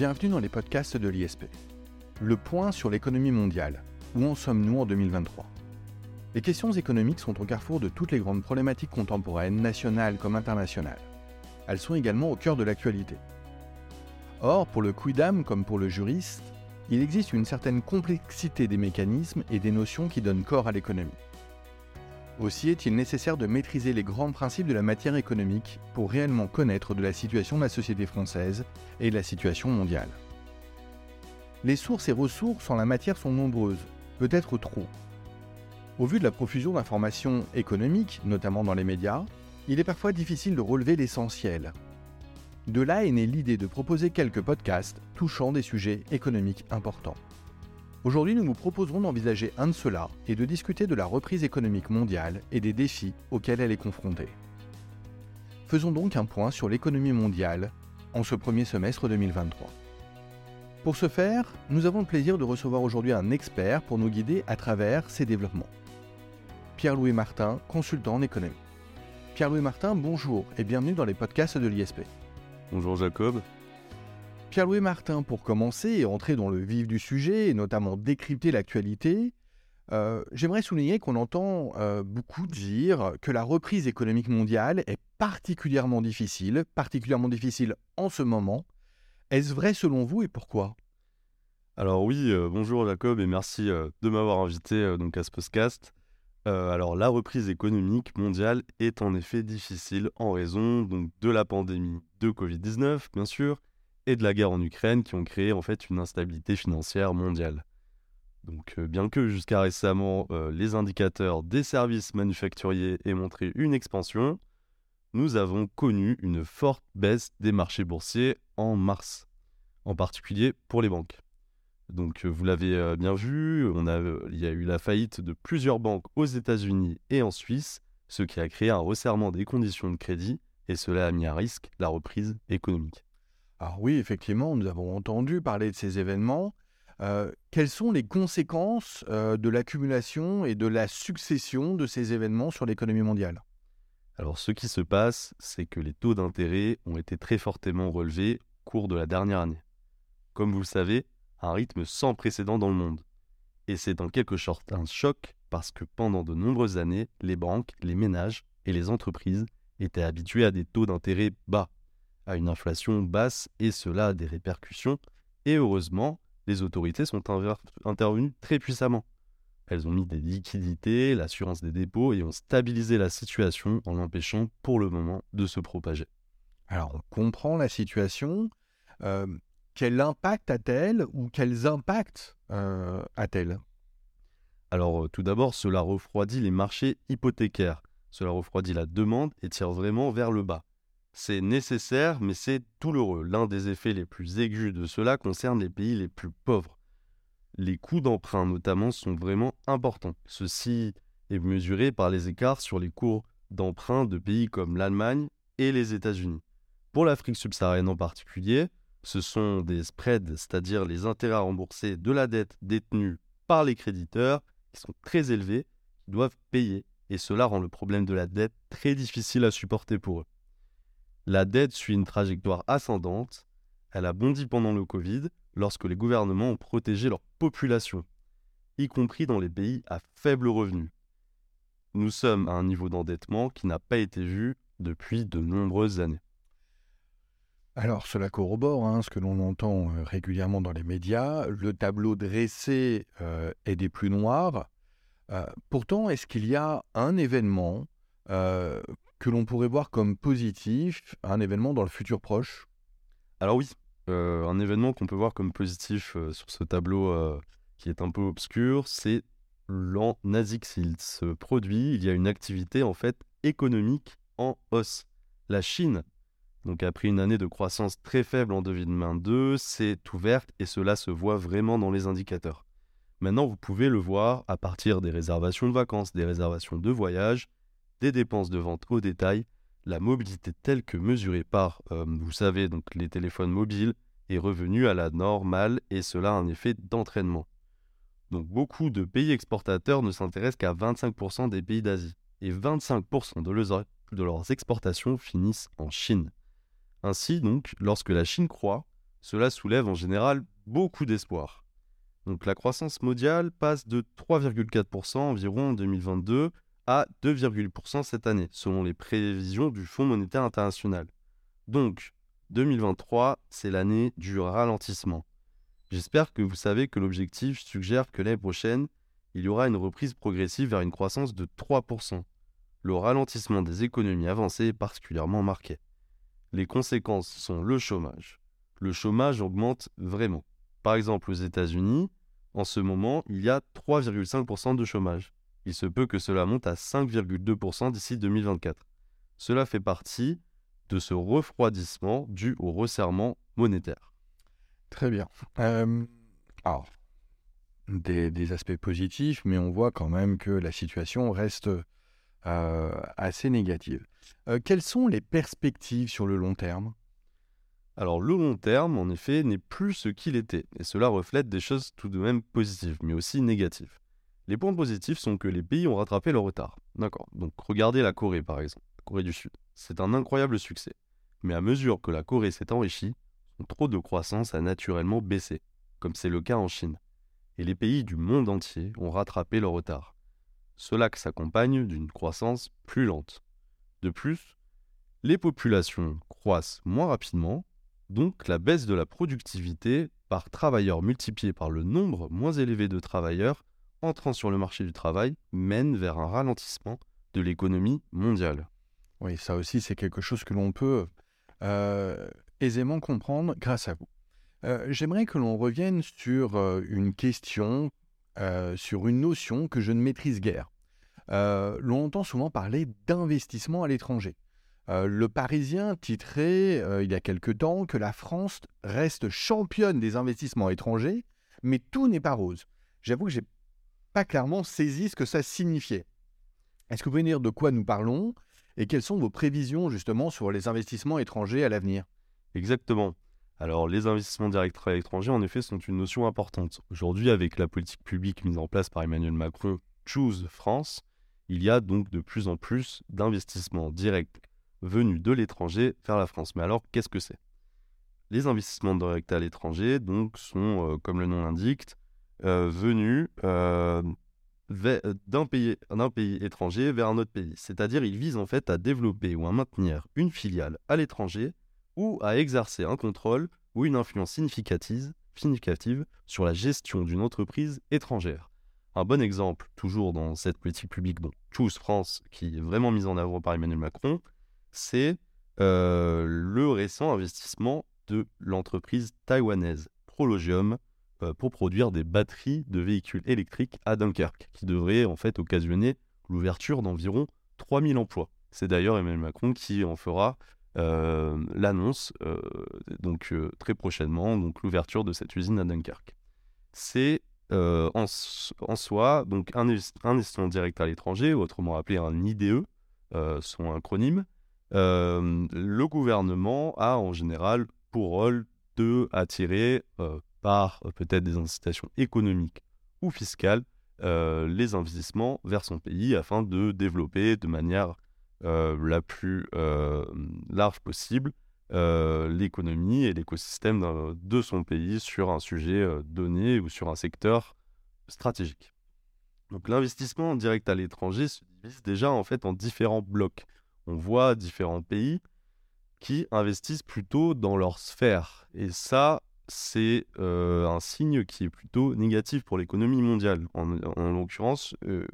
Bienvenue dans les podcasts de l'ISP. Le point sur l'économie mondiale. Où en sommes-nous en 2023 Les questions économiques sont au carrefour de toutes les grandes problématiques contemporaines, nationales comme internationales. Elles sont également au cœur de l'actualité. Or, pour le quidam comme pour le juriste, il existe une certaine complexité des mécanismes et des notions qui donnent corps à l'économie. Aussi est-il nécessaire de maîtriser les grands principes de la matière économique pour réellement connaître de la situation de la société française et de la situation mondiale. Les sources et ressources en la matière sont nombreuses, peut-être trop. Au vu de la profusion d'informations économiques, notamment dans les médias, il est parfois difficile de relever l'essentiel. De là est née l'idée de proposer quelques podcasts touchant des sujets économiques importants. Aujourd'hui, nous vous proposerons d'envisager un de ceux-là et de discuter de la reprise économique mondiale et des défis auxquels elle est confrontée. Faisons donc un point sur l'économie mondiale en ce premier semestre 2023. Pour ce faire, nous avons le plaisir de recevoir aujourd'hui un expert pour nous guider à travers ces développements. Pierre-Louis Martin, consultant en économie. Pierre-Louis Martin, bonjour et bienvenue dans les podcasts de l'ISP. Bonjour Jacob. Pierre-Louis Martin, pour commencer et entrer dans le vif du sujet, et notamment décrypter l'actualité, euh, j'aimerais souligner qu'on entend euh, beaucoup dire que la reprise économique mondiale est particulièrement difficile, particulièrement difficile en ce moment. Est-ce vrai selon vous et pourquoi? Alors oui, euh, bonjour Jacob et merci de m'avoir invité donc à ce podcast. alors la reprise économique mondiale est en effet difficile en raison donc, de la pandémie de Covid-19 bien sûr, et de la guerre en Ukraine qui ont créé en fait une instabilité financière mondiale. Donc euh, bien que jusqu'à récemment euh, les indicateurs des services manufacturiers aient montré une expansion, nous avons connu une forte baisse des marchés boursiers en mars, en particulier pour les banques. Donc euh, vous l'avez bien vu, il y a eu la faillite de plusieurs banques aux États-Unis et en Suisse, ce qui a créé un resserrement des conditions de crédit et cela a mis à risque la reprise économique. Alors oui, effectivement, nous avons entendu parler de ces événements. Euh, quelles sont les conséquences euh, de l'accumulation et de la succession de ces événements sur l'économie mondiale? Alors ce qui se passe, c'est que les taux d'intérêt ont été très fortement relevés au cours de la dernière année. Comme vous le savez, un rythme sans précédent dans le monde. Et c'est en quelque sorte un choc parce que pendant de nombreuses années, les banques, les ménages et les entreprises étaient habitués à des taux d'intérêt bas à une inflation basse et cela a des répercussions. Et heureusement, les autorités sont intervenues très puissamment. Elles ont mis des liquidités, l'assurance des dépôts et ont stabilisé la situation en l'empêchant pour le moment de se propager. Alors on comprend la situation. Euh, quel impact a-t-elle ou quels impacts euh, a-t-elle? Alors euh, tout d'abord, cela refroidit les marchés hypothécaires. Cela refroidit la demande et tire vraiment vers le bas. C'est nécessaire, mais c'est douloureux. L'un des effets les plus aigus de cela concerne les pays les plus pauvres. Les coûts d'emprunt notamment sont vraiment importants. Ceci est mesuré par les écarts sur les cours d'emprunt de pays comme l'Allemagne et les États-Unis. Pour l'Afrique subsaharienne en particulier, ce sont des spreads, c'est-à-dire les intérêts à rembourser de la dette détenue par les créditeurs, qui sont très élevés, qui doivent payer, et cela rend le problème de la dette très difficile à supporter pour eux. La dette suit une trajectoire ascendante. Elle a bondi pendant le Covid lorsque les gouvernements ont protégé leur population, y compris dans les pays à faible revenu. Nous sommes à un niveau d'endettement qui n'a pas été vu depuis de nombreuses années. Alors cela corrobore hein, ce que l'on entend euh, régulièrement dans les médias. Le tableau dressé euh, est des plus noirs. Euh, pourtant, est-ce qu'il y a un événement que l'on pourrait voir comme positif un événement dans le futur proche? Alors oui, euh, un événement qu'on peut voir comme positif euh, sur ce tableau euh, qui est un peu obscur, c'est l'an Nasix. Il se produit, il y a une activité en fait économique en hausse. La Chine, donc après une année de croissance très faible en 2022, s'est ouverte et cela se voit vraiment dans les indicateurs. Maintenant, vous pouvez le voir à partir des réservations de vacances, des réservations de voyage, des dépenses de vente au détail, la mobilité telle que mesurée par, euh, vous savez, donc les téléphones mobiles est revenue à la normale et cela a un effet d'entraînement. Donc beaucoup de pays exportateurs ne s'intéressent qu'à 25% des pays d'Asie et 25% de leurs, de leurs exportations finissent en Chine. Ainsi donc, lorsque la Chine croît, Cela soulève en général beaucoup d'espoir. Donc la croissance mondiale passe de 3,4% environ en 2022 à 2,8% cette année, selon les prévisions du Fonds monétaire international. Donc 2023, c'est l'année du ralentissement. J'espère que vous savez que l'objectif suggère que l'année prochaine, il y aura une reprise progressive vers une croissance de 3%. Le ralentissement des économies avancées est particulièrement marqué. Les conséquences sont le chômage. Le chômage augmente vraiment. Par exemple, aux États-Unis, en ce moment, il y a 3,5% de chômage. Il se peut que cela monte à 5,2% d'ici 2024. Cela fait partie de ce refroidissement dû au resserrement monétaire. Très bien. alors, des, aspects positifs, mais on voit quand même que la situation reste assez négative. quelles sont les perspectives sur le long terme? Alors le long terme, en effet, n'est plus ce qu'il était, et cela reflète des choses tout de même positives, mais aussi négatives. Les points positifs sont que les pays ont rattrapé leur retard. D'accord, donc regardez la Corée par exemple, la Corée du Sud. C'est un incroyable succès. Mais à mesure que la Corée s'est enrichie, son trop de croissance a naturellement baissé, comme c'est le cas en Chine. Et les pays du monde entier ont rattrapé leur retard. Cela s'accompagne d'une croissance plus lente. De plus, les populations croissent moins rapidement donc la baisse de la productivité par travailleur multiplié par le nombre moins élevé de travailleurs entrant sur le marché du travail mène vers un ralentissement de l'économie mondiale. Oui, ça aussi c'est quelque chose que l'on peut euh, aisément comprendre grâce à vous. Euh, j'aimerais que l'on revienne sur euh, une question, sur une notion que je ne maîtrise guère. l'on entend souvent parler d'investissement à l'étranger. Le Parisien titrait il y a quelque temps que la France reste championne des investissements étrangers, mais tout n'est pas rose. J'avoue que j'ai pas clairement saisi ce que ça signifiait. Est-ce que vous pouvez dire de quoi nous parlons et quelles sont vos prévisions justement sur les investissements étrangers à l'avenir? Exactement. Alors les investissements directs à l'étranger en effet sont une notion importante. Aujourd'hui avec la politique publique mise en place par Emmanuel Macron, Choose France, il y a donc de plus en plus d'investissements directs venus de l'étranger vers la France. Mais alors, qu'est-ce que c'est? Les investissements directs à l'étranger, donc, sont, euh, comme le nom l'indique, venus euh, d'un pays, pays étranger vers un autre pays. C'est-à-dire, ils visent en fait à développer ou à maintenir une filiale à l'étranger ou à exercer un contrôle ou une influence significative, significative sur la gestion d'une entreprise étrangère. Un bon exemple, toujours dans cette politique publique, donc Choose France, qui est vraiment mise en avant par Emmanuel Macron, c'est euh, le récent investissement de l'entreprise taïwanaise Prologium euh, pour produire des batteries de véhicules électriques à Dunkerque, qui devrait en fait occasionner l'ouverture d'environ 3000 emplois. C'est d'ailleurs Emmanuel Macron qui en fera euh, l'annonce donc très prochainement, donc l'ouverture de cette usine à Dunkerque. C'est en, soi donc un, investissement direct à l'étranger, autrement appelé un IDE, son acronyme, euh, le gouvernement a en général pour rôle de attirer euh, par euh, peut-être des incitations économiques ou fiscales les investissements vers son pays afin de développer de manière la plus large possible l'économie et l'écosystème de son pays sur un sujet donné ou sur un secteur stratégique. Donc l'investissement direct à l'étranger se divise déjà en fait en différents blocs on voit différents pays qui investissent plutôt dans leur sphère. Et ça, c'est euh, un signe qui est plutôt négatif pour l'économie mondiale. En, l'occurrence, euh,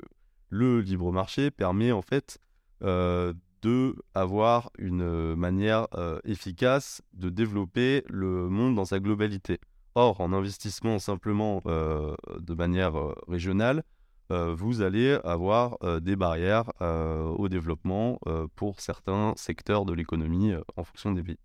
le libre marché permet en fait euh, de avoir une manière efficace de développer le monde dans sa globalité. Or, en investissement simplement de manière régionale, euh, vous allez avoir euh, des barrières euh, au développement pour certains secteurs de l'économie en fonction des pays.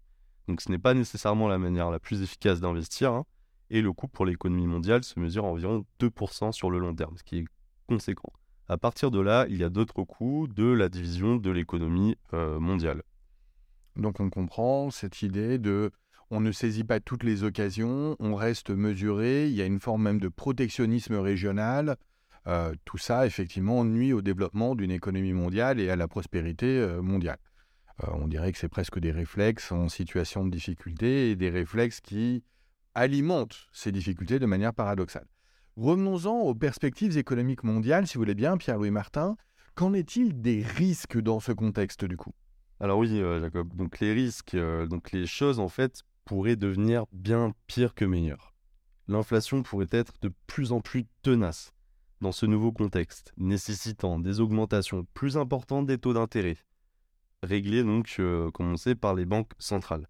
Donc ce n'est pas nécessairement la manière la plus efficace d'investir, hein, et le coût pour l'économie mondiale se mesure à environ 2% sur le long terme, ce qui est conséquent. À partir de là, il y a d'autres coûts de la division de l'économie mondiale. Donc on comprend cette idée de on ne saisit pas toutes les occasions, on reste mesuré, il y a une forme même de protectionnisme régional, euh, tout ça, effectivement, nuit au développement d'une économie mondiale et à la prospérité euh, mondiale. On dirait que c'est presque des réflexes en situation de difficulté et des réflexes qui alimentent ces difficultés de manière paradoxale. Revenons-en aux perspectives économiques mondiales, si vous voulez bien, Pierre-Louis Martin. Qu'en est-il des risques dans ce contexte du coup? Alors oui, Jacob, donc les risques, donc les choses en fait pourraient devenir bien pires que meilleures. L'inflation pourrait être de plus en plus tenace dans ce nouveau contexte, nécessitant des augmentations plus importantes des taux d'intérêt, réglées donc, euh, comme on sait, par les banques centrales.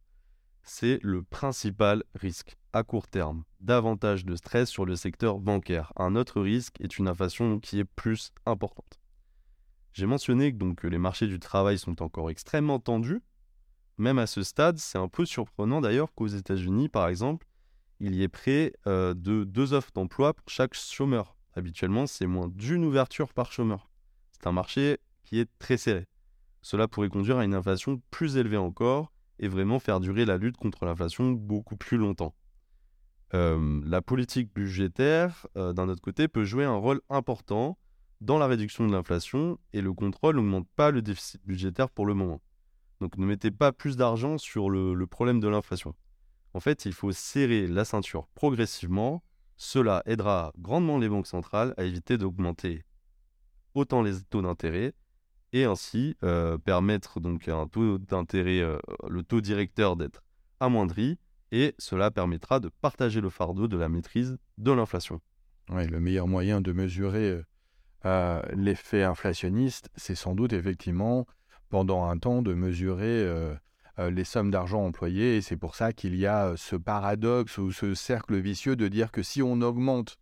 C'est le principal risque à court terme, davantage de stress sur le secteur bancaire. Un autre risque est une inflation qui est plus importante. J'ai mentionné donc que les marchés du travail sont encore extrêmement tendus. Même à ce stade, c'est un peu surprenant d'ailleurs qu'aux États-Unis, par exemple, il y ait près euh, de deux offres d'emploi pour chaque chômeur. Habituellement, c'est moins d'une ouverture par chômeur. C'est un marché qui est très serré. Cela pourrait conduire à une inflation plus élevée encore et vraiment faire durer la lutte contre l'inflation beaucoup plus longtemps. Euh, la politique budgétaire, euh, d'un autre côté, peut jouer un rôle important dans la réduction de l'inflation et le contrôle n'augmente pas le déficit budgétaire pour le moment. Donc ne mettez pas plus d'argent sur le problème de l'inflation. En fait, il faut serrer la ceinture progressivement cela aidera grandement les banques centrales à éviter d'augmenter autant les taux d'intérêt et ainsi euh, permettre donc un taux d'intérêt, euh, le taux directeur d'être amoindri et cela permettra de partager le fardeau de la maîtrise de l'inflation. le meilleur moyen de mesurer euh, l'effet inflationniste, c'est sans doute effectivement pendant un temps de mesurer les sommes d'argent employées. Et c'est pour ça qu'il y a ce paradoxe ou ce cercle vicieux de dire que si on augmente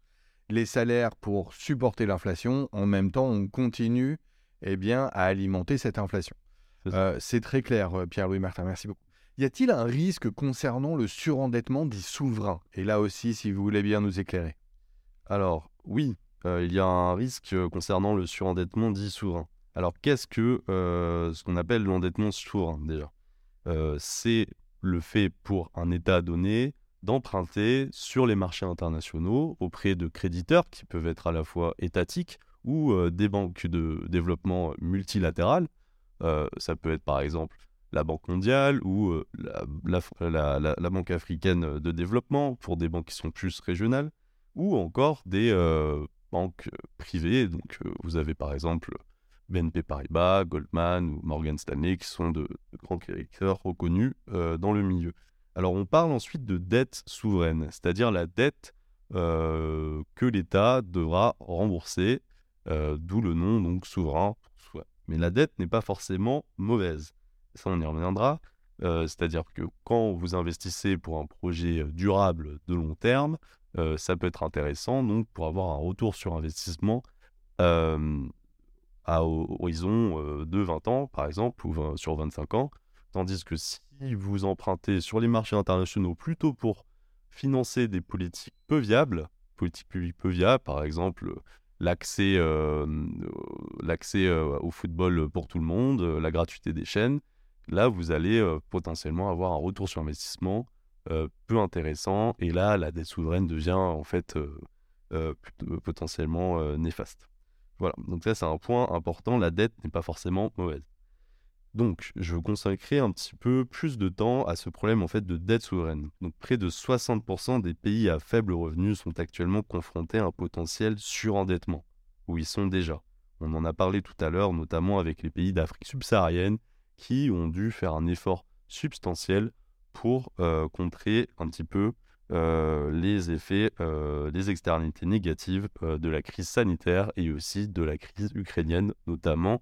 les salaires pour supporter l'inflation, en même temps, on continue eh bien, à alimenter cette inflation. C'est euh, très clair, Pierre-Louis Martin. Merci beaucoup. Y a-t-il un risque concernant le surendettement dit souverain Et là aussi, si vous voulez bien nous éclairer. Alors, oui, il y a un risque concernant le surendettement dit souverain. Alors, qu'est-ce que ce qu'on appelle l'endettement souverain déjà euh, c'est le fait pour un État donné d'emprunter sur les marchés internationaux auprès de créditeurs qui peuvent être à la fois étatiques ou euh, des banques de développement multilatérales. Euh, ça peut être par exemple la Banque mondiale ou la, Banque africaine de développement pour des banques qui sont plus régionales, ou encore des banques privées. Donc vous avez par exemple BNP Paribas, Goldman ou Morgan Stanley, qui sont de, grands créateurs reconnus euh, dans le milieu. Alors on parle ensuite de dette souveraine, c'est-à-dire la dette euh, que l'État devra rembourser, euh, d'où le nom donc souverain Mais la dette n'est pas forcément mauvaise. Ça, on y reviendra. c'est-à-dire que quand vous investissez pour un projet durable de long terme, ça peut être intéressant donc pour avoir un retour sur investissement à horizon euh, de 20 ans, par exemple, ou sur 25 ans. Tandis que si vous empruntez sur les marchés internationaux plutôt pour financer des politiques peu viables, politiques publiques peu viables, par exemple l'accès euh, euh, au football pour tout le monde, la gratuité des chaînes, là vous allez potentiellement avoir un retour sur investissement peu intéressant et là la dette souveraine devient en fait potentiellement néfaste. Voilà, donc ça c'est un point important, la dette n'est pas forcément mauvaise. Donc, je consacrer un petit peu plus de temps à ce problème en fait de dette souveraine. Donc, près de 60% des pays à faible revenu sont actuellement confrontés à un potentiel surendettement, où ils sont déjà. On en a parlé tout à l'heure, notamment avec les pays d'Afrique subsaharienne qui ont dû faire un effort substantiel pour euh, contrer un petit peu euh, les effets, euh, les externalités négatives de la crise sanitaire et aussi de la crise ukrainienne, notamment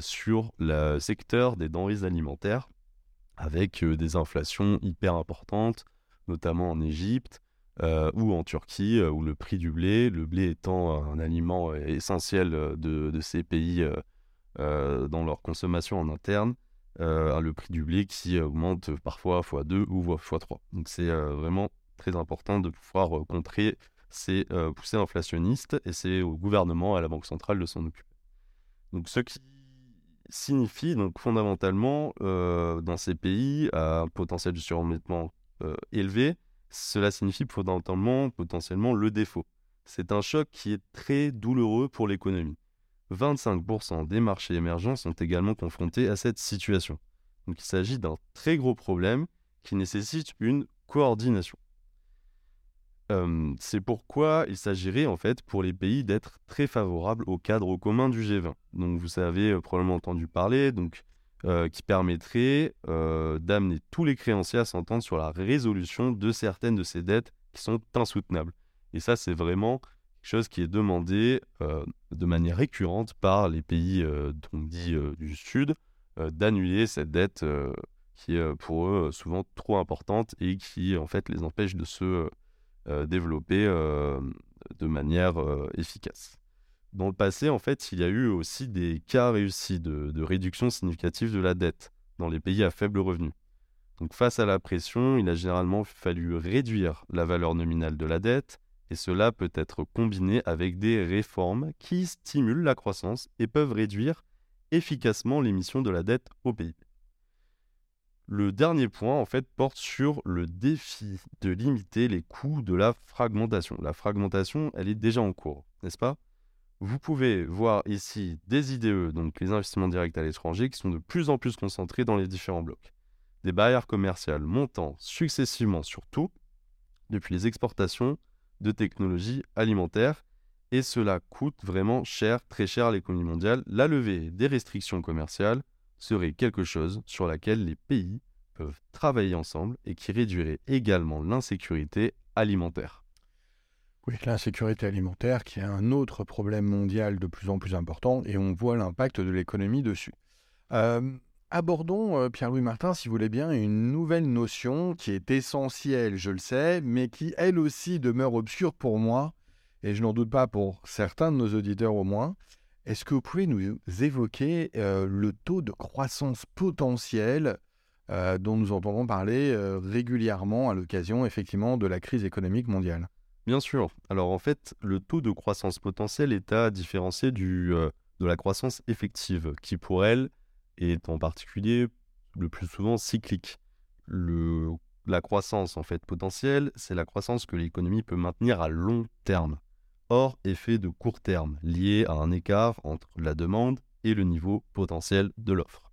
sur le secteur des denrées alimentaires, avec des inflations hyper importantes, notamment en Égypte ou en Turquie, où le prix du blé, le blé étant un aliment essentiel de, ces pays dans leur consommation en interne, euh, le prix du blé qui augmente parfois x2 ou x3. Donc c'est euh, vraiment très important de pouvoir euh, contrer ces poussées inflationnistes et c'est au gouvernement, à la Banque centrale de s'en occuper. Donc ce qui signifie donc fondamentalement dans ces pays à un potentiel de surendettement élevé, cela signifie fondamentalement potentiellement le défaut. C'est un choc qui est très douloureux pour l'économie. 25% des marchés émergents sont également confrontés à cette situation. Il s'agit d'un très gros problème qui nécessite une coordination. C'est pourquoi il s'agirait en fait pour les pays d'être très favorables au cadre commun du G20. Donc vous avez probablement entendu parler, donc qui permettrait d'amener tous les créanciers à s'entendre sur la résolution de certaines de ces dettes qui sont insoutenables. Et ça, c'est vraiment quelque chose qui est demandé de manière récurrente par les pays donc dits du Sud d'annuler cette dette qui est pour eux souvent trop importante et qui en fait les empêche de se développer de manière efficace. Dans le passé, en fait, il y a eu aussi des cas réussis de, réduction significative de la dette dans les pays à faible revenu. Donc face à la pression, il a généralement fallu réduire la valeur nominale de la dette, et cela peut être combiné avec des réformes qui stimulent la croissance et peuvent réduire efficacement l'émission de la dette au PIB. Le dernier point, en fait, porte sur le défi de limiter les coûts de la fragmentation. La fragmentation, elle est déjà en cours, n'est-ce pas? Vous pouvez voir ici des IDE, donc les investissements directs à l'étranger, qui sont de plus en plus concentrés dans les différents blocs. Des barrières commerciales montant successivement sur tout, depuis les exportations de technologies alimentaires, et cela coûte vraiment cher, très cher à l'économie mondiale. La levée des restrictions commerciales serait quelque chose sur laquelle les pays peuvent travailler ensemble et qui réduirait également l'insécurité alimentaire. Oui, l'insécurité alimentaire qui est un autre problème mondial de plus en plus important et on voit l'impact de l'économie dessus. Euh, abordons, euh, Pierre-Louis Martin, si vous voulez bien, une nouvelle notion qui est essentielle, je le sais, mais qui elle aussi demeure obscure pour moi, et je n'en doute pas pour certains de nos auditeurs au moins, est-ce que vous pouvez nous évoquer euh, le taux de croissance potentiel euh, dont nous entendons parler euh, régulièrement à l'occasion effectivement de la crise économique mondiale? Bien sûr. Alors en fait, le taux de croissance potentiel est à différencier du, de la croissance effective, qui pour elle est en particulier le plus souvent cyclique. La croissance en fait potentielle, c'est la croissance que l'économie peut maintenir à long terme hors effet de court terme lié à un écart entre la demande et le niveau potentiel de l'offre.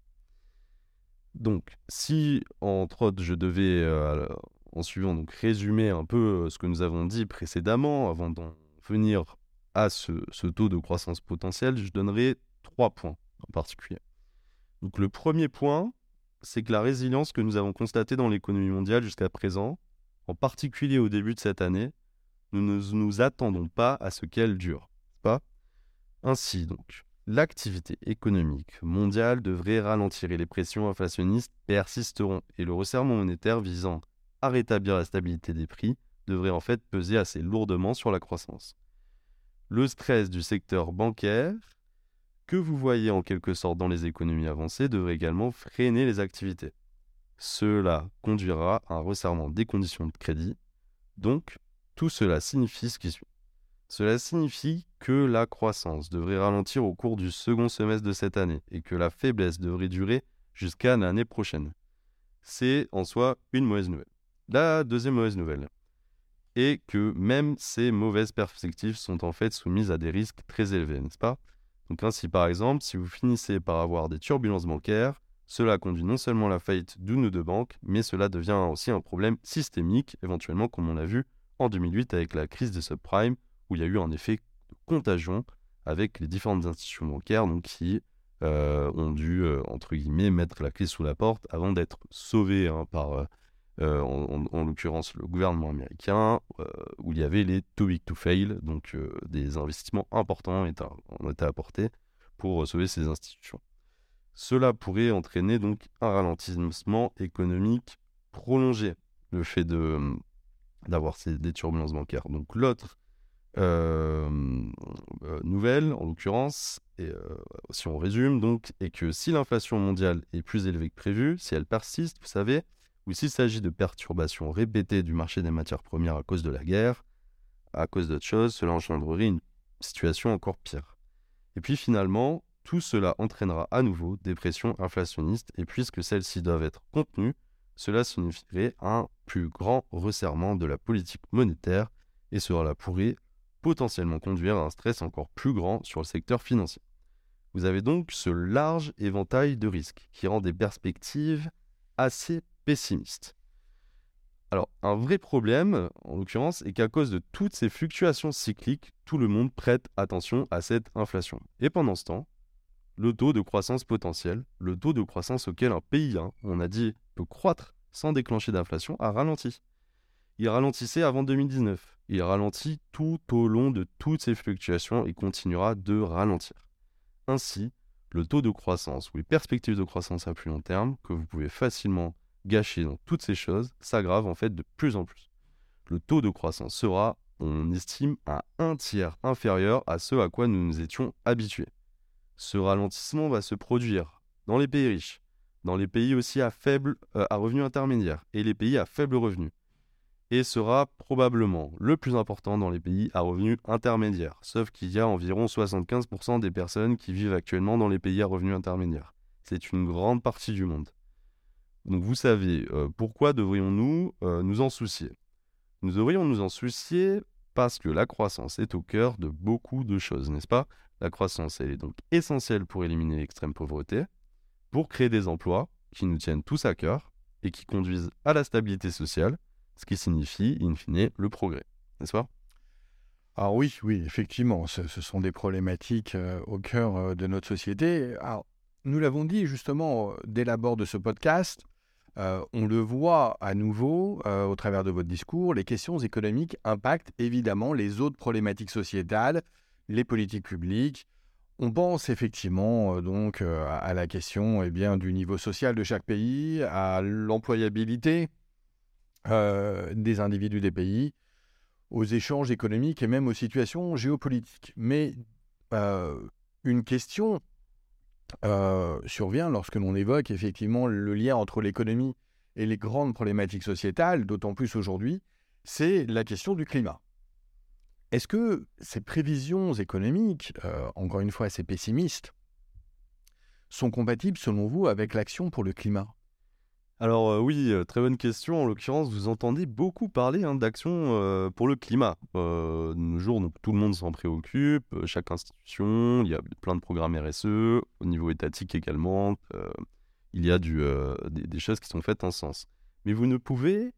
Donc, si entre autres je devais, euh, en suivant, donc résumer un peu euh, ce que nous avons dit précédemment, avant d'en venir à ce, ce, taux de croissance potentiel, je donnerai trois points en particulier. Donc, le premier point, c'est que la résilience que nous avons constatée dans l'économie mondiale jusqu'à présent, en particulier au début de cette année, nous ne nous attendons pas à ce qu'elle dure. Pas? Ainsi donc, l'activité économique mondiale devrait ralentir et les pressions inflationnistes persisteront et le resserrement monétaire visant à rétablir la stabilité des prix devrait en fait peser assez lourdement sur la croissance. Le stress du secteur bancaire, que vous voyez en quelque sorte dans les économies avancées, devrait également freiner les activités. Cela conduira à un resserrement des conditions de crédit, donc tout cela signifie ce qui suit. Cela signifie que la croissance devrait ralentir au cours du second semestre de cette année et que la faiblesse devrait durer jusqu'à l'année prochaine. C'est en soi une mauvaise nouvelle. La deuxième mauvaise nouvelle est que même ces mauvaises perspectives sont en fait soumises à des risques très élevés, n'est-ce pas? Donc ainsi par exemple, si vous finissez par avoir des turbulences bancaires, cela conduit non seulement à la faillite d'une ou deux banques, mais cela devient aussi un problème systémique, éventuellement comme on l'a vu en 2008 avec la crise des subprimes, où il y a eu un effet de contagion avec les différentes institutions bancaires donc, qui euh, ont dû, euh, entre guillemets, mettre la clé sous la porte avant d'être sauvées hein, par, euh, en, l'occurrence, le gouvernement américain, où il y avait les too big to fail, donc des investissements importants ont été apportés pour sauver ces institutions. Cela pourrait entraîner donc un ralentissement économique prolongé. Le fait de, d'avoir des turbulences bancaires. Donc l'autre euh, euh, nouvelle, en l'occurrence, euh, si on résume, donc, est que si l'inflation mondiale est plus élevée que prévu, si elle persiste, vous savez, ou s'il s'agit de perturbations répétées du marché des matières premières à cause de la guerre, à cause d'autres choses, cela engendrerait une situation encore pire. Et puis finalement, tout cela entraînera à nouveau des pressions inflationnistes, et puisque celles-ci doivent être contenues, cela signifierait un plus grand resserrement de la politique monétaire et cela pourrait potentiellement conduire à un stress encore plus grand sur le secteur financier. Vous avez donc ce large éventail de risques qui rend des perspectives assez pessimistes. Alors, un vrai problème, en l'occurrence, est qu'à cause de toutes ces fluctuations cycliques, tout le monde prête attention à cette inflation. Et pendant ce temps, le taux de croissance potentiel, le taux de croissance auquel un pays, hein, on a dit, peut croître sans déclencher d'inflation, a ralenti. Il ralentissait avant 2019. Il ralentit tout au long de toutes ces fluctuations et continuera de ralentir. Ainsi, le taux de croissance ou les perspectives de croissance à plus long terme, que vous pouvez facilement gâché dans toutes ces choses s'aggrave en fait de plus en plus. Le taux de croissance sera, on estime, à un tiers inférieur à ce à quoi nous nous étions habitués. Ce ralentissement va se produire dans les pays riches, dans les pays aussi à faible euh, à revenus intermédiaires et les pays à faible revenu. Et sera probablement le plus important dans les pays à revenus intermédiaires, sauf qu'il y a environ 75% des personnes qui vivent actuellement dans les pays à revenus intermédiaires. C'est une grande partie du monde. Donc vous savez, euh, pourquoi devrions-nous euh, nous en soucier? Nous devrions nous en soucier parce que la croissance est au cœur de beaucoup de choses, n'est-ce pas? La croissance, elle est donc essentielle pour éliminer l'extrême pauvreté, pour créer des emplois qui nous tiennent tous à cœur et qui conduisent à la stabilité sociale, ce qui signifie, in fine, le progrès, n'est-ce pas? Alors oui, oui, effectivement, ce, sont des problématiques euh, au cœur de notre société. Alors, nous l'avons dit justement dès l'abord de ce podcast, euh, on le voit à nouveau euh, au travers de votre discours, les questions économiques impactent évidemment les autres problématiques sociétales, les politiques publiques. On pense effectivement euh, donc à la question eh du niveau social de chaque pays, à l'employabilité des individus des pays, aux échanges économiques et même aux situations géopolitiques. Mais une question euh, survient lorsque l'on évoque effectivement le lien entre l'économie et les grandes problématiques sociétales, d'autant plus aujourd'hui, c'est la question du climat. Est-ce que ces prévisions économiques, euh, encore une fois assez pessimistes, sont compatibles selon vous avec l'action pour le climat? Alors euh, oui, euh, très bonne question. En l'occurrence, vous entendez beaucoup parler hein, d'action pour le climat. de nos jours, donc, tout le monde s'en préoccupe, chaque institution, il y a plein de programmes RSE, au niveau étatique également, il y a des, choses qui sont faites en sens. Mais vous ne pouvez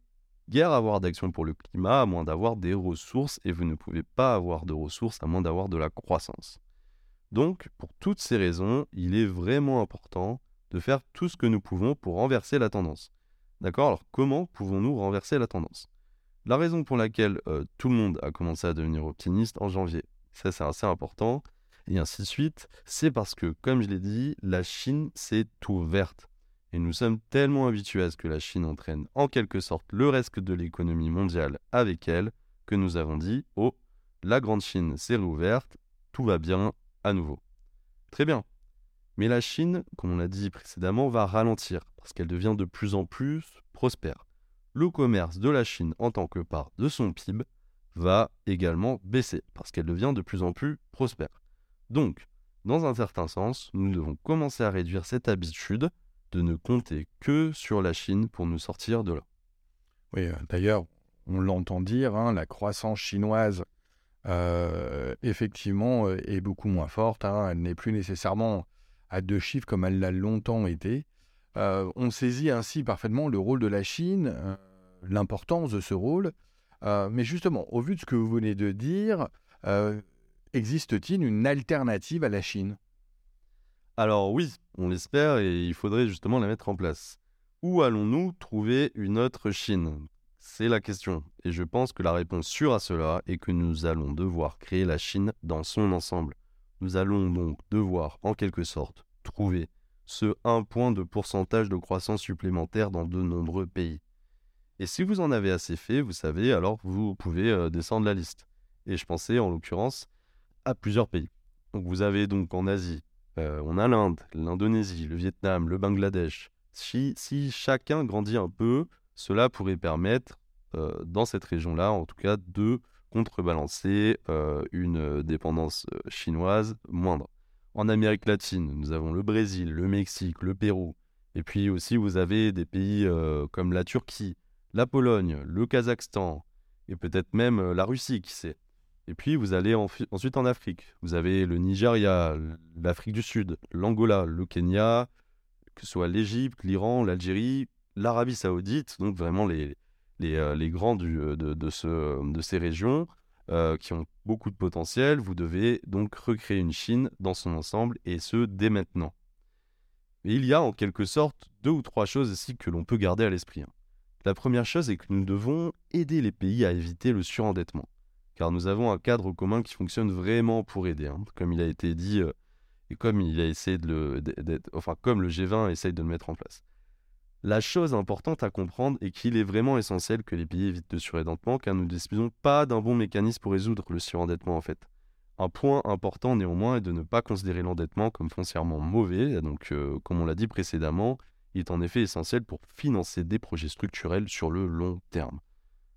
guère avoir d'action pour le climat à moins d'avoir des ressources, et vous ne pouvez pas avoir de ressources à moins d'avoir de la croissance. Donc, pour toutes ces raisons, il est vraiment important de faire tout ce que nous pouvons pour renverser la tendance. D'accord? Alors comment pouvons-nous renverser la tendance? La raison pour laquelle euh, tout le monde a commencé à devenir optimiste en janvier, ça c'est assez important, et ainsi de suite, c'est parce que, comme je l'ai dit, la Chine s'est ouverte. Et nous sommes tellement habitués à ce que la Chine entraîne en quelque sorte le reste de l'économie mondiale avec elle, que nous avons dit, oh, la grande Chine s'est réouverte, tout va bien à nouveau. Très bien, mais la Chine, comme on l'a dit précédemment, va ralentir parce qu'elle devient de plus en plus prospère. Le commerce de la Chine en tant que part de son PIB va également baisser parce qu'elle devient de plus en plus prospère. Donc, dans un certain sens, nous devons commencer à réduire cette habitude de ne compter que sur la Chine pour nous sortir de là. Oui, euh, d'ailleurs, on l'entend dire, hein, la croissance chinoise, euh, effectivement, euh, est beaucoup moins forte. Hein. elle n'est plus nécessairement à deux chiffres comme elle l'a longtemps été. On saisit ainsi parfaitement le rôle de la Chine, l'importance de ce rôle. Mais justement, au vu de ce que vous venez de dire, existe-t-il une alternative à la Chine? Alors oui, on l'espère et il faudrait justement la mettre en place. Où allons-nous trouver une autre Chine? C'est la question. Et je pense que la réponse sûre à cela est que nous allons devoir créer la Chine dans son ensemble. Nous allons donc devoir, en quelque sorte, trouver ce 1 point de pourcentage de croissance supplémentaire dans de nombreux pays. Et si vous en avez assez fait, vous savez, alors vous pouvez euh, descendre la liste. Et je pensais en l'occurrence à plusieurs pays. Donc vous avez donc en Asie, euh, on a l'Inde, l'Indonésie, le Vietnam, le Bangladesh. Si, chacun grandit un peu, cela pourrait permettre, euh, dans cette région-là, en tout cas, de contrebalancer euh, une dépendance chinoise moindre. En Amérique latine, nous avons le Brésil, le Mexique, le Pérou. Et puis aussi, vous avez des pays comme la Turquie, la Pologne, le Kazakhstan, et peut-être même la Russie, qui sait. Et puis vous allez ensuite en Afrique. Vous avez le Nigeria, l'Afrique du Sud, l'Angola, le Kenya, que ce soit l'Égypte, l'Iran, l'Algérie, l'Arabie Saoudite, donc vraiment les, euh, grands euh, de, de, ce, de, ces régions euh, qui ont beaucoup de potentiel. Vous devez donc recréer une Chine dans son ensemble et ce dès maintenant. Il y a en quelque sorte deux ou trois choses ici que l'on peut garder à l'esprit. Hein. La première chose est que nous devons aider les pays à éviter le surendettement, car nous avons un cadre commun qui fonctionne vraiment pour aider, hein. comme il a été dit et comme il a essayé de le G20 essaye de le mettre en place. La chose importante à comprendre est qu'il est vraiment essentiel que les pays évitent le surendettement car nous ne disposons pas d'un bon mécanisme pour résoudre le surendettement en fait. Un point important néanmoins est de ne pas considérer l'endettement comme foncièrement mauvais, donc euh, comme on l'a dit précédemment, il est en effet essentiel pour financer des projets structurels sur le long terme.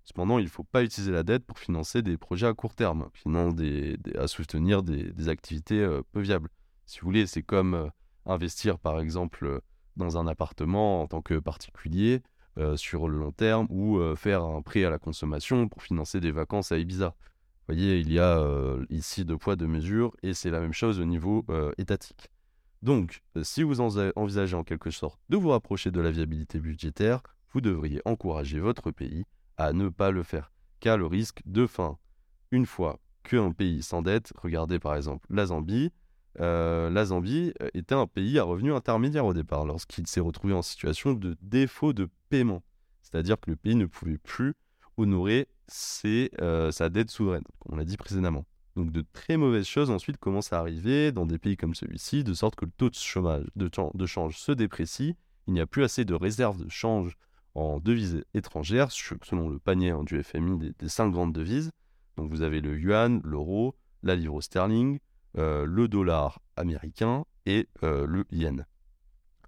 Cependant, il ne faut pas utiliser la dette pour financer des projets à court terme, des, à soutenir des, activités euh, peu viables. Si vous voulez, c'est comme euh, investir par exemple dans un appartement en tant que particulier euh, sur le long terme ou euh, faire un prêt à la consommation pour financer des vacances à Ibiza. Vous voyez, il y a euh, ici deux poids, deux mesures et c'est la même chose au niveau étatique. Donc, si vous envisagez en quelque sorte de vous rapprocher de la viabilité budgétaire, vous devriez encourager votre pays à ne pas le faire, car le risque de fin, une fois qu'un pays s'endette, regardez par exemple la Zambie, euh, la Zambie euh, était un pays à revenus intermédiaires au départ, lorsqu'il s'est retrouvé en situation de défaut de paiement. C'est-à-dire que le pays ne pouvait plus honorer euh, sa dette souveraine, comme on l'a dit précédemment. Donc de très mauvaises choses ensuite commencent à arriver dans des pays comme celui-ci, de sorte que le taux de, chômage, de, change se déprécie, il n'y a plus assez de réserves de change en devises étrangères, selon le panier hein, du FMI des, des cinq grandes devises. Donc vous avez le yuan, l'euro, la livre sterling, euh, le dollar américain et euh, le yen.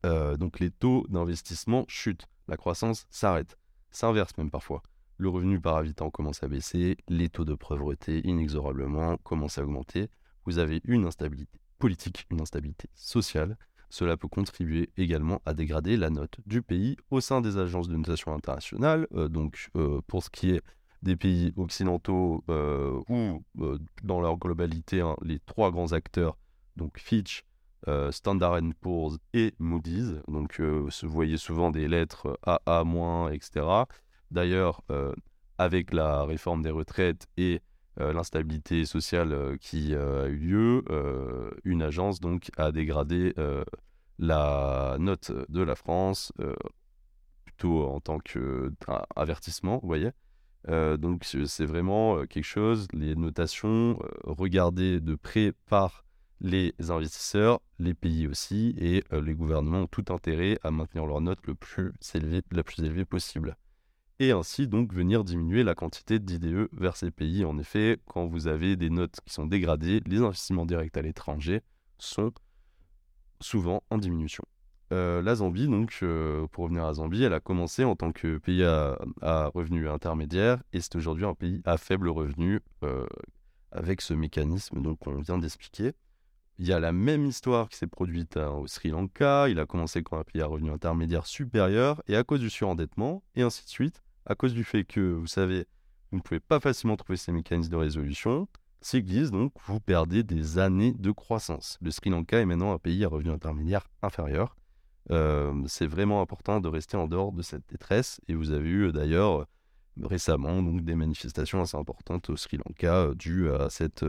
Euh, donc les taux d'investissement chutent, la croissance s'arrête, s'inverse même parfois. Le revenu par habitant commence à baisser, les taux de pauvreté inexorablement commencent à augmenter. Vous avez une instabilité politique, une instabilité sociale. Cela peut contribuer également à dégrader la note du pays au sein des agences de notation internationale. donc pour ce qui est des pays occidentaux euh, ou euh, dans leur globalité hein, les trois grands acteurs, donc Fitch, euh, Standard Poor's et Moody's. Donc vous voyez souvent des lettres AA-, etc. D'ailleurs, avec la réforme des retraites et l'instabilité sociale qui a eu lieu, une agence donc a dégradé la note de la France plutôt en tant qu'avertissement, vous voyez. Euh, donc c'est vraiment euh, quelque chose, les notations euh, regardées de près par les investisseurs, les pays aussi, et les gouvernements ont tout intérêt à maintenir leur note le plus élevée, la plus élevée possible. Et ainsi donc venir diminuer la quantité d'IDE vers ces pays. En effet, quand vous avez des notes qui sont dégradées, les investissements directs à l'étranger sont souvent en diminution. Euh, la Zambie, donc, euh, pour revenir à Zambie, elle a commencé en tant que pays à, revenus intermédiaires et c'est aujourd'hui un pays à faible revenu euh, avec ce mécanisme qu'on vient d'expliquer. Il y a la même histoire qui s'est produite au Sri Lanka. Il a commencé comme un pays à revenus intermédiaires supérieurs et à cause du surendettement et ainsi de suite, à cause du fait que, vous savez, vous ne pouvez pas facilement trouver ces mécanismes de résolution, glisse donc vous perdez des années de croissance. Le Sri Lanka est maintenant un pays à revenus intermédiaires inférieurs euh, c'est vraiment important de rester en dehors de cette détresse. Et vous avez eu d'ailleurs euh, récemment donc, des manifestations assez importantes au Sri Lanka euh, dues à cette...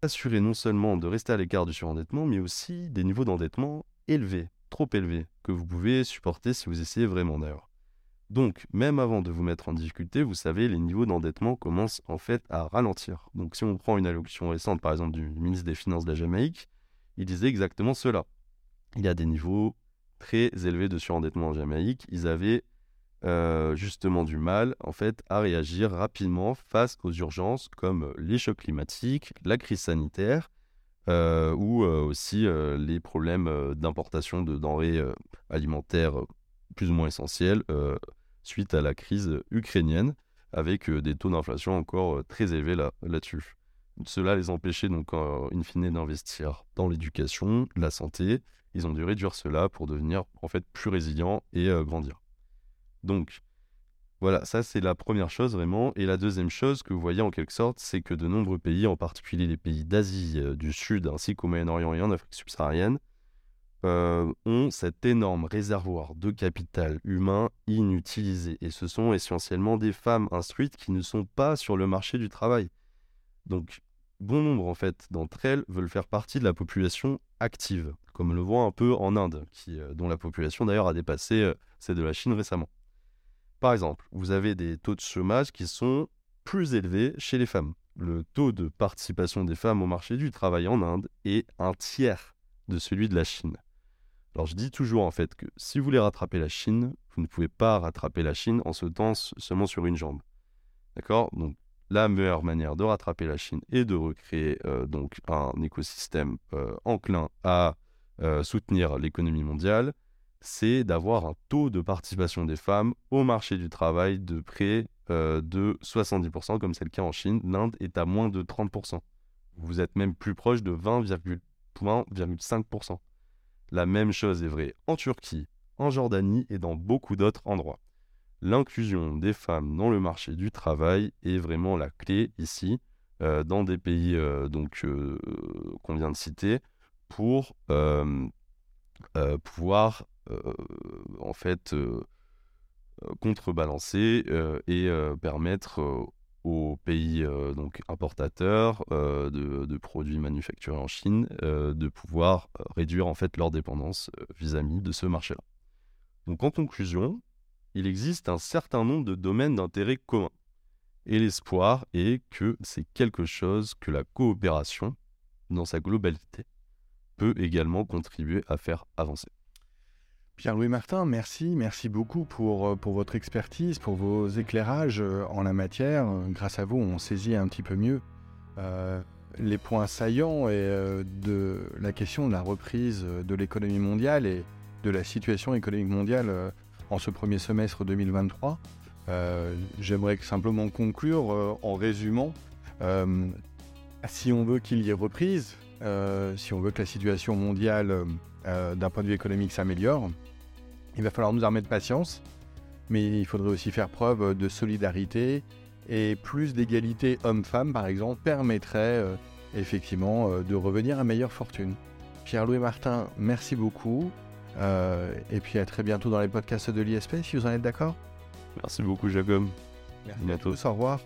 Assurer non seulement de rester à l'écart du surendettement, mais aussi des niveaux d'endettement élevés, trop élevés, que vous pouvez supporter si vous essayez vraiment d'ailleurs. Donc, même avant de vous mettre en difficulté, vous savez, les niveaux d'endettement commencent en fait à ralentir. Donc, si on prend une allocution récente, par exemple, du ministre des Finances de la Jamaïque, il disait exactement cela. Il y a des niveaux très élevés de surendettement en Jamaïque. Ils avaient euh, justement du mal en fait à réagir rapidement face aux urgences comme les chocs climatiques, la crise sanitaire euh, ou euh, aussi les problèmes d'importation de denrées alimentaires plus ou moins essentielles suite à la crise ukrainienne avec des taux d'inflation encore très élevés là-dessus. Cela les empêchait donc, in fine, d'investir dans l'éducation, la santé. Ils ont dû réduire cela pour devenir en fait plus résilients et euh, grandir. Donc, Voilà, ça c'est la première chose vraiment. Et la deuxième chose que vous voyez en quelque sorte, c'est que de nombreux pays, en particulier les pays d'Asie euh, du Sud ainsi qu'au Moyen-Orient et en Afrique subsaharienne, euh, ont cet énorme réservoir de capital humain inutilisé. Et ce sont essentiellement des femmes instruites qui ne sont pas sur le marché du travail. Donc, bon nombre en fait d'entre elles veulent faire partie de la population active, comme on le voit un peu en Inde, euh, dont la population d'ailleurs a dépassé celle de la Chine récemment. Par exemple, vous avez des taux de chômage qui sont plus élevés chez les femmes. Le taux de participation des femmes au marché du travail en Inde est un tiers de celui de la Chine. Alors je dis toujours en fait que si vous voulez rattraper la Chine, vous ne pouvez pas rattraper la Chine en sautant seulement sur une jambe. D'accord? Donc la meilleure manière de rattraper la Chine est de recréer euh, donc un écosystème euh, enclin à euh, soutenir l'économie mondiale c'est d'avoir un taux de participation des femmes au marché du travail de près de 70%, comme c'est le cas en Chine. L'Inde est à moins de 30%. Vous êtes même plus proche de 20,5%. La même chose est vraie en Turquie, en Jordanie et dans beaucoup d'autres endroits. L'inclusion des femmes dans le marché du travail est vraiment la clé ici, euh, dans des pays euh, donc qu'on vient de citer, pour pouvoir euh, en fait euh, euh, contrebalancer et permettre aux pays donc importateurs de, produits manufacturés en Chine de pouvoir réduire en fait leur dépendance vis-à-vis de ce marché-là. Donc en conclusion, il existe un certain nombre de domaines d'intérêt commun. Et l'espoir est que c'est quelque chose que la coopération, dans sa globalité, peut également contribuer à faire avancer. Pierre-Louis Martin, merci, merci beaucoup pour, euh, pour votre expertise, pour vos éclairages euh, en la matière. Grâce à vous, on saisit un petit peu mieux euh, les points saillants de la question de la reprise de l'économie mondiale et de la situation économique mondiale en ce premier semestre 2023. J'aimerais simplement conclure en résumant. si on veut qu'il y ait reprise, si on veut que la situation mondiale d'un point de vue économique s'améliore, il va falloir nous armer de patience, mais il faudrait aussi faire preuve de solidarité et plus d'égalité homme-femme, par exemple, permettrait euh, effectivement euh, de revenir à meilleure fortune. Pierre-Louis Martin, merci beaucoup. Euh, et puis à très bientôt dans les podcasts de l'ISP, si vous en êtes d'accord. Merci beaucoup, Jacob. Merci à, tous. Au revoir.